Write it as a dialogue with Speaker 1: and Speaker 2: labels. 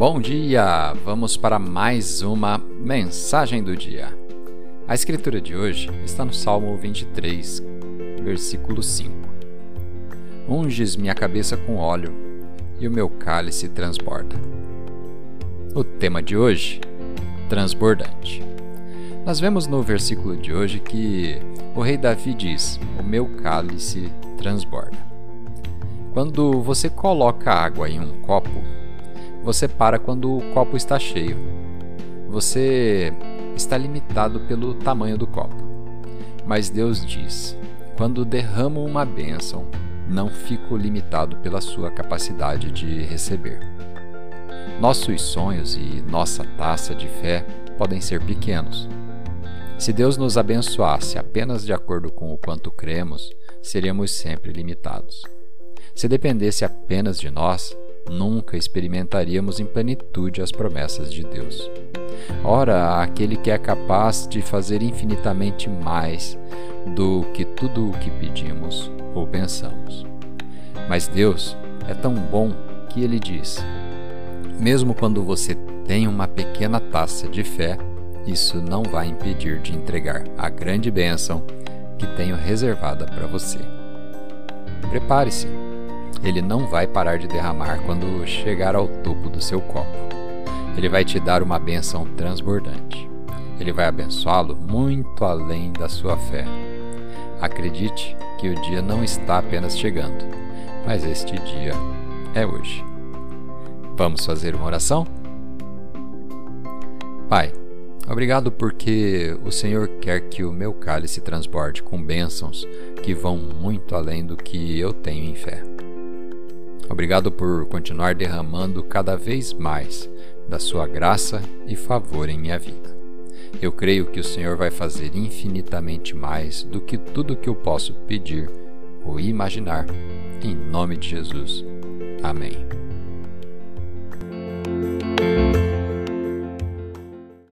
Speaker 1: Bom dia! Vamos para mais uma mensagem do dia. A escritura de hoje está no Salmo 23, versículo 5. Unges minha cabeça com óleo e o meu cálice transborda. O tema de hoje: transbordante. Nós vemos no versículo de hoje que o rei Davi diz: O meu cálice transborda. Quando você coloca água em um copo, você para quando o copo está cheio. Você está limitado pelo tamanho do copo. Mas Deus diz: quando derramo uma bênção, não fico limitado pela sua capacidade de receber. Nossos sonhos e nossa taça de fé podem ser pequenos. Se Deus nos abençoasse apenas de acordo com o quanto cremos, seríamos sempre limitados. Se dependesse apenas de nós, nunca experimentaríamos em plenitude as promessas de Deus. Ora, aquele que é capaz de fazer infinitamente mais do que tudo o que pedimos ou pensamos. Mas Deus é tão bom que ele diz: mesmo quando você tem uma pequena taça de fé, isso não vai impedir de entregar a grande bênção que tenho reservada para você. Prepare-se ele não vai parar de derramar quando chegar ao topo do seu copo. Ele vai te dar uma bênção transbordante. Ele vai abençoá-lo muito além da sua fé. Acredite que o dia não está apenas chegando, mas este dia é hoje. Vamos fazer uma oração? Pai, obrigado porque o Senhor quer que o meu cálice transborde com bênçãos que vão muito além do que eu tenho em fé. Obrigado por continuar derramando cada vez mais da sua graça e favor em minha vida. Eu creio que o Senhor vai fazer infinitamente mais do que tudo que eu posso pedir ou imaginar. Em nome de Jesus. Amém.